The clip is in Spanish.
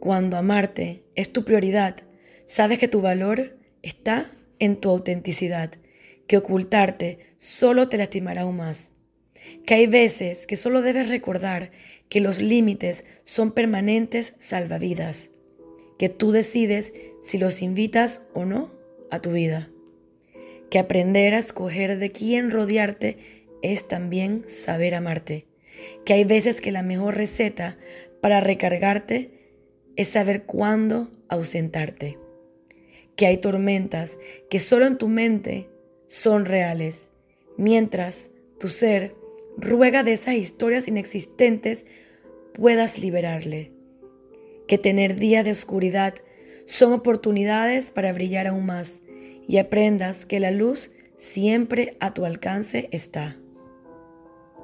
Cuando amarte es tu prioridad, sabes que tu valor está en tu autenticidad, que ocultarte solo te lastimará aún más. Que hay veces que solo debes recordar que los límites son permanentes salvavidas, que tú decides si los invitas o no a tu vida. Que aprender a escoger de quién rodearte es también saber amarte. Que hay veces que la mejor receta para recargarte es saber cuándo ausentarte. Que hay tormentas que solo en tu mente son reales, mientras tu ser ruega de esas historias inexistentes puedas liberarle. Que tener días de oscuridad son oportunidades para brillar aún más y aprendas que la luz siempre a tu alcance está.